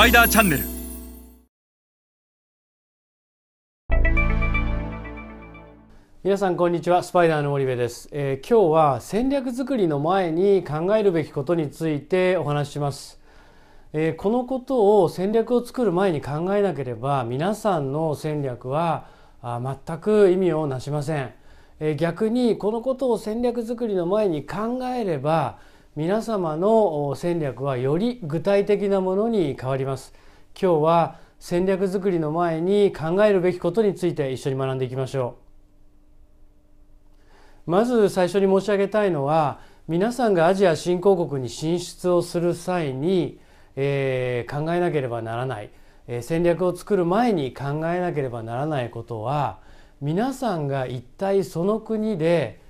パイダーチャンネル皆さんこんにちは。スパイダーの森部です、えー今日は戦略作りの前に考えるべきことについてお話しします、えーこのことを戦略を作る前に考えなければ皆さんの戦略はあ全く意味をなしません、えー逆にこのことを戦略作りの前に考えれば皆様の戦略はより具体的なものに変わります。今日は戦略作りの前に考えるべきことについて一緒に学んでいきましょう。まず最初に申し上げたいのは皆さんがアジア新興国に進出をする際に、えー考えなければならない、えー戦略を作る前に考えなければならないことは皆さんが一体その国で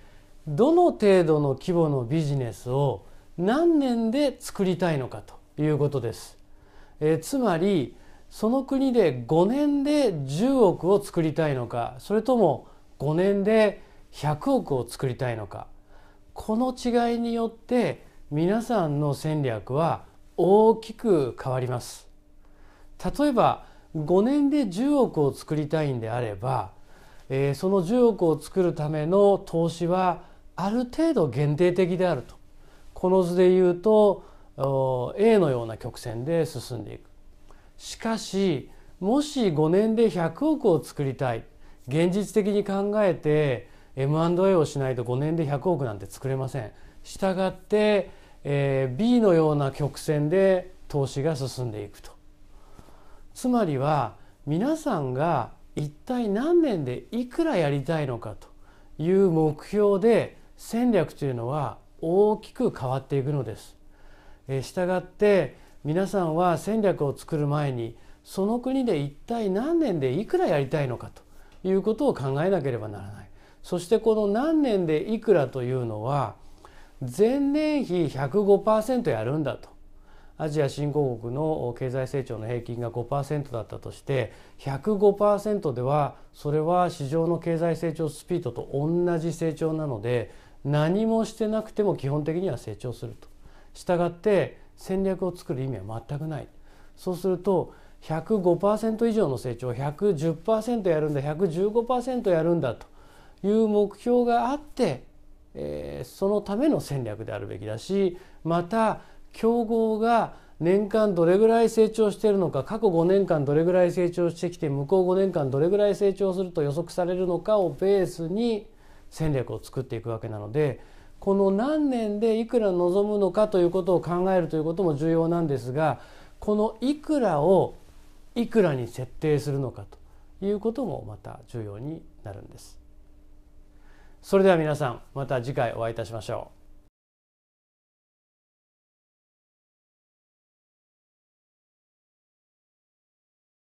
どの程度の規模のビジネスを何年で作りたいのかということです。えーつまりその国で5年で10億を作りたいのかそれとも5年で100億を作りたいのかこの違いによって皆さんの戦略は大きく変わります例えば5年で10億を作りたいんであれば、えーその10億を作るための投資はある程度限定的であるとこの図で言うとお A のような曲線で進んでいく。しかしもし5年で100億を作りたい。現実的に考えて M&A をしないと5年で100億なんて作れません。したがって、えー B のような曲線で投資が進んでいくと。つまりは皆さんが一体何年でいくらやりたいのかという目標で戦略というのは大きく変わっていくのです。えーしたがって皆さんは戦略を作る前にその国で一体何年でいくらやりたいのかということを考えなければならないそしてこの何年でいくらというのは前年比105%やるんだとアジア新興国の経済成長の平均が5%だったとして105%ではそれは市場の経済成長スピードと同じ成長なので何もしてなくても基本的には成長すると。したがって戦略を作る意味は全くないそうすると105%以上の成長110%やるんだ115%やるんだという目標があって、えーそのための戦略であるべきだしまた競合が年間どれぐらい成長しているのか過去5年間どれぐらい成長してきて向こう5年間どれぐらい成長すると予測されるのかをベースに戦略を作っていくわけなのでこの何年でいくら望むのかということを考えるということも重要なんですがこのいくらをいくらに設定するのかということもまた重要になるんです。それでは皆さんまた次回お会いいたしましょう。